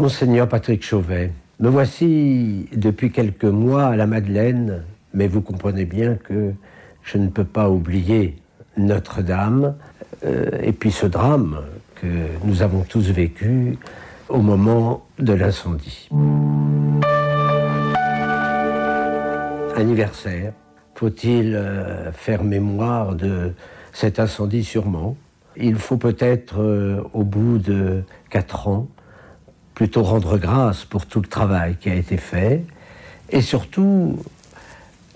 Monseigneur Patrick Chauvet, me voici depuis quelques mois à la Madeleine, mais vous comprenez bien que je ne peux pas oublier Notre-Dame euh, et puis ce drame que nous avons tous vécu au moment de l'incendie. Anniversaire, faut-il euh, faire mémoire de cet incendie sûrement? Il faut peut-être, euh, au bout de quatre ans, plutôt rendre grâce pour tout le travail qui a été fait et surtout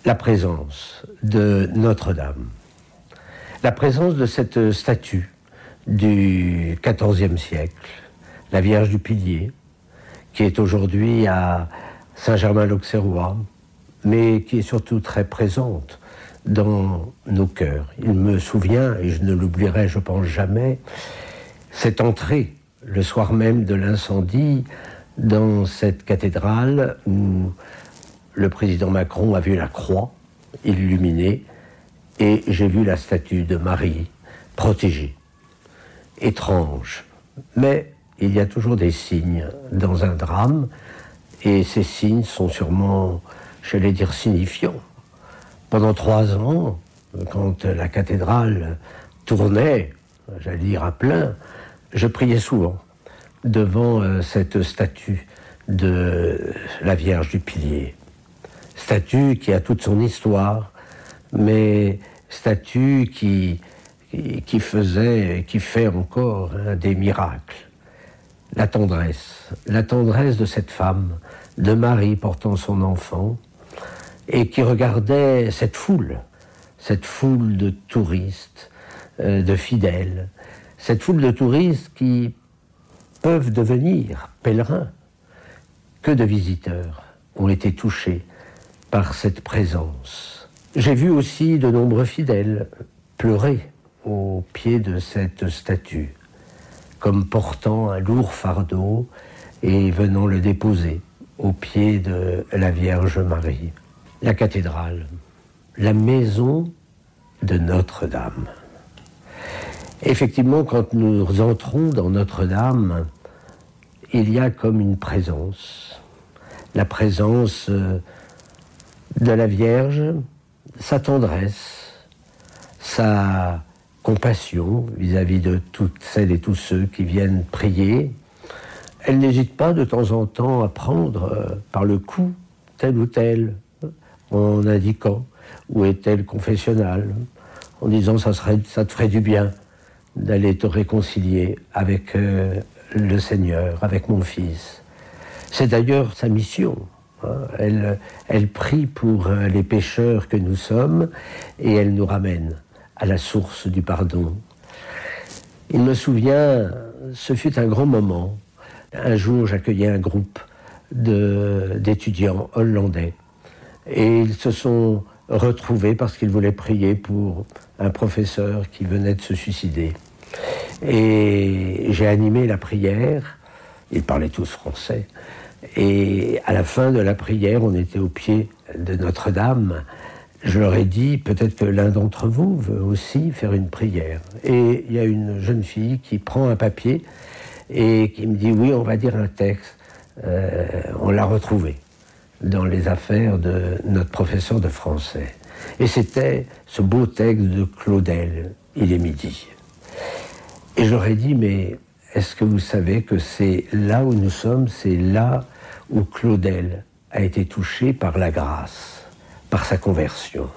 la présence de Notre-Dame. La présence de cette statue du XIVe siècle, la Vierge du Pilier, qui est aujourd'hui à Saint-Germain-l'Auxerrois, mais qui est surtout très présente dans nos cœurs. Il me souvient, et je ne l'oublierai, je pense jamais, cette entrée le soir même de l'incendie dans cette cathédrale où le président Macron a vu la croix illuminée et j'ai vu la statue de Marie protégée. Étrange. Mais il y a toujours des signes dans un drame et ces signes sont sûrement, j'allais dire, signifiants. Pendant trois ans, quand la cathédrale tournait, j'allais dire à plein, je priais souvent devant euh, cette statue de la Vierge du Pilier. Statue qui a toute son histoire, mais statue qui, qui faisait, qui fait encore des miracles. La tendresse, la tendresse de cette femme, de Marie portant son enfant, et qui regardait cette foule, cette foule de touristes, euh, de fidèles, cette foule de touristes qui peuvent devenir pèlerins. Que de visiteurs ont été touchés par cette présence. J'ai vu aussi de nombreux fidèles pleurer au pied de cette statue, comme portant un lourd fardeau et venant le déposer au pied de la Vierge Marie. La cathédrale, la maison de Notre-Dame. Effectivement, quand nous entrons dans Notre-Dame, il y a comme une présence, la présence euh, de la Vierge, sa tendresse, sa compassion vis-à-vis de toutes celles et tous ceux qui viennent prier. Elle n'hésite pas de temps en temps à prendre euh, par le cou tel ou tel, en indiquant où est tel confessionnal, en disant ça, te ferait du bien d'aller te réconcilier avec euh, le Seigneur, avec mon Fils. C'est d'ailleurs sa mission. Hein. Elle, elle prie pour euh, les pécheurs que nous sommes et elle nous ramène à la source du pardon. Il me souvient, ce fut un grand moment. Un jour, j'accueillais un groupe d'étudiants hollandais et ils se sont retrouvés parce qu'ils voulaient prier pour un professeur qui venait de se suicider. Et j'ai animé la prière. Ils parlaient tous français. Et à la fin de la prière, on était au pied de Notre-Dame. Je leur ai dit, peut-être que l'un d'entre vous veut aussi faire une prière. Et il y a une jeune fille qui prend un papier et qui me dit, oui, on va dire un texte. Euh, on l'a retrouvé dans les affaires de notre professeur de français. Et c'était ce beau texte de Claudel, Il est midi. Et j'aurais dit, mais est-ce que vous savez que c'est là où nous sommes, c'est là où Claudel a été touché par la grâce, par sa conversion?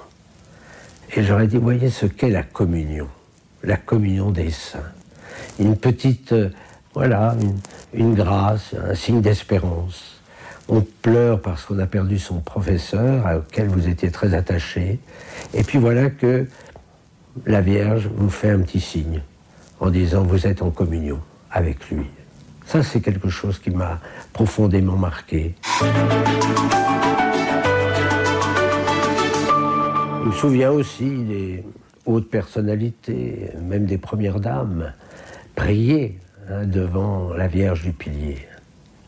Et j'aurais dit, voyez ce qu'est la communion, la communion des saints. Une petite, euh, voilà, une, une grâce, un signe d'espérance. On pleure parce qu'on a perdu son professeur, auquel vous étiez très attaché. Et puis voilà que la Vierge vous fait un petit signe en disant vous êtes en communion avec lui. Ça, c'est quelque chose qui m'a profondément marqué. Je me souviens aussi des hautes personnalités, même des premières dames, prier hein, devant la Vierge du Pilier.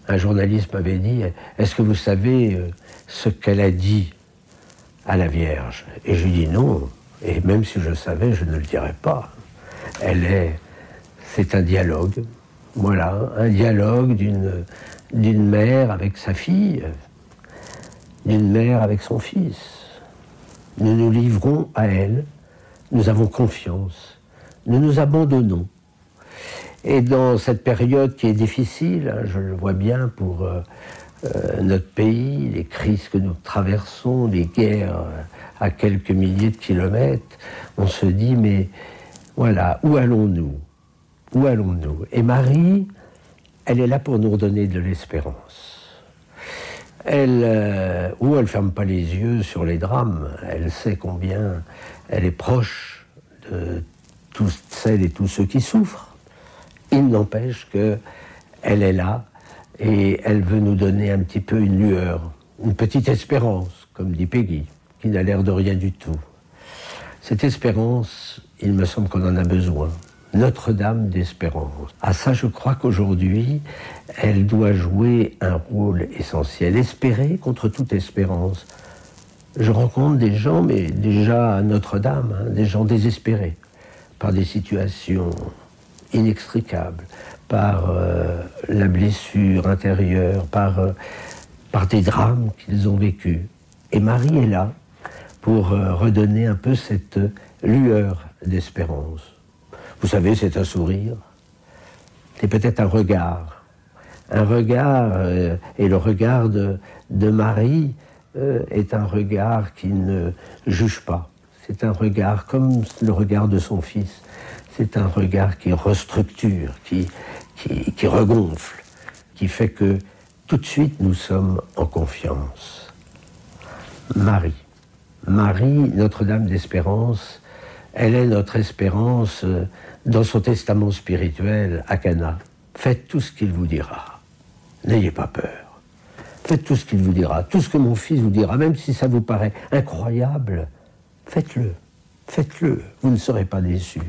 Un journaliste m'avait dit Est-ce que vous savez euh, ce qu'elle a dit à la Vierge? Et je lui dis non, et même si je savais, je ne le dirais pas. Elle est, c'est un dialogue. Voilà, un dialogue d'une mère avec sa fille, d'une mère avec son fils. Nous nous livrons à elle, nous avons confiance, nous nous abandonnons. Et dans cette période qui est difficile, hein, je le vois bien pour euh, euh, notre pays, les crises que nous traversons, les guerres à quelques milliers de kilomètres, on se dit, mais voilà, où allons-nous? Où allons-nous? Et Marie, elle est là pour nous redonner de l'espérance. Elle, euh, ou elle ferme pas les yeux sur les drames, elle sait combien elle est proche de toutes celles et tous ceux qui souffrent. Il n'empêche que elle est là et elle veut nous donner un petit peu une lueur, une petite espérance, comme dit Peggy, qui n'a l'air de rien du tout. Cette espérance, il me semble qu'on en a besoin. Notre-Dame d'espérance. À ça, je crois qu'aujourd'hui, elle doit jouer un rôle essentiel. Espérer contre toute espérance. Je rencontre des gens, mais déjà à Notre-Dame, hein, des gens désespérés par des situations inextricables, par euh, la blessure intérieure, par, euh, par des drames qu'ils ont vécus. Et Marie est là pour euh, redonner un peu cette lueur d'espérance. Vous savez, c'est un sourire, c'est peut-être un regard. Un regard, et le regard de, de Marie est un regard qui ne juge pas. C'est un regard comme le regard de son fils. C'est un regard qui restructure, qui, regonfle, qui fait que tout de suite nous sommes en confiance. Marie. Marie, Notre-Dame d'Espérance, elle est notre espérance euh, dans son testament spirituel à Cana. Faites tout ce qu'il vous dira. N'ayez pas peur. Faites tout ce qu'il vous dira. Tout ce que mon fils vous dira, même si ça vous paraît incroyable, faites-le. Faites-le. Vous ne serez pas déçus.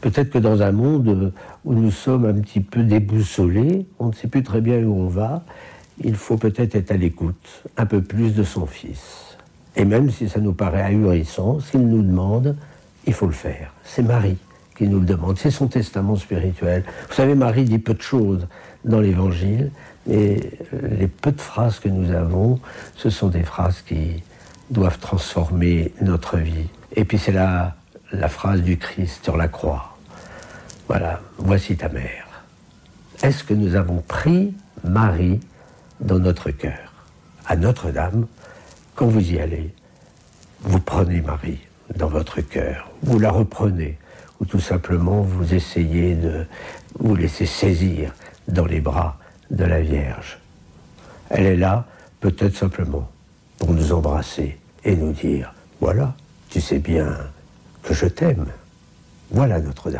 Peut-être que dans un monde où nous sommes un petit peu déboussolés, on ne sait plus très bien où on va, il faut peut-être être à l'écoute un peu plus de son fils. Et même si ça nous paraît ahurissant, s'il nous demande, il faut le faire. C'est Marie qui nous le demande, c'est son testament spirituel. Vous savez, Marie dit peu de choses dans l'Évangile, mais les peu de phrases que nous avons, ce sont des phrases qui doivent transformer notre vie. Et puis c'est là la phrase du Christ sur la croix. Voilà, voici ta mère. Est-ce que nous avons pris Marie dans notre cœur À Notre-Dame, quand vous y allez, vous prenez Marie dans votre cœur, vous la reprenez, ou tout simplement vous essayez de vous laisser saisir dans les bras de la Vierge. Elle est là, peut-être simplement, pour nous embrasser et nous dire, voilà, tu sais bien je t'aime. Voilà Notre-Dame.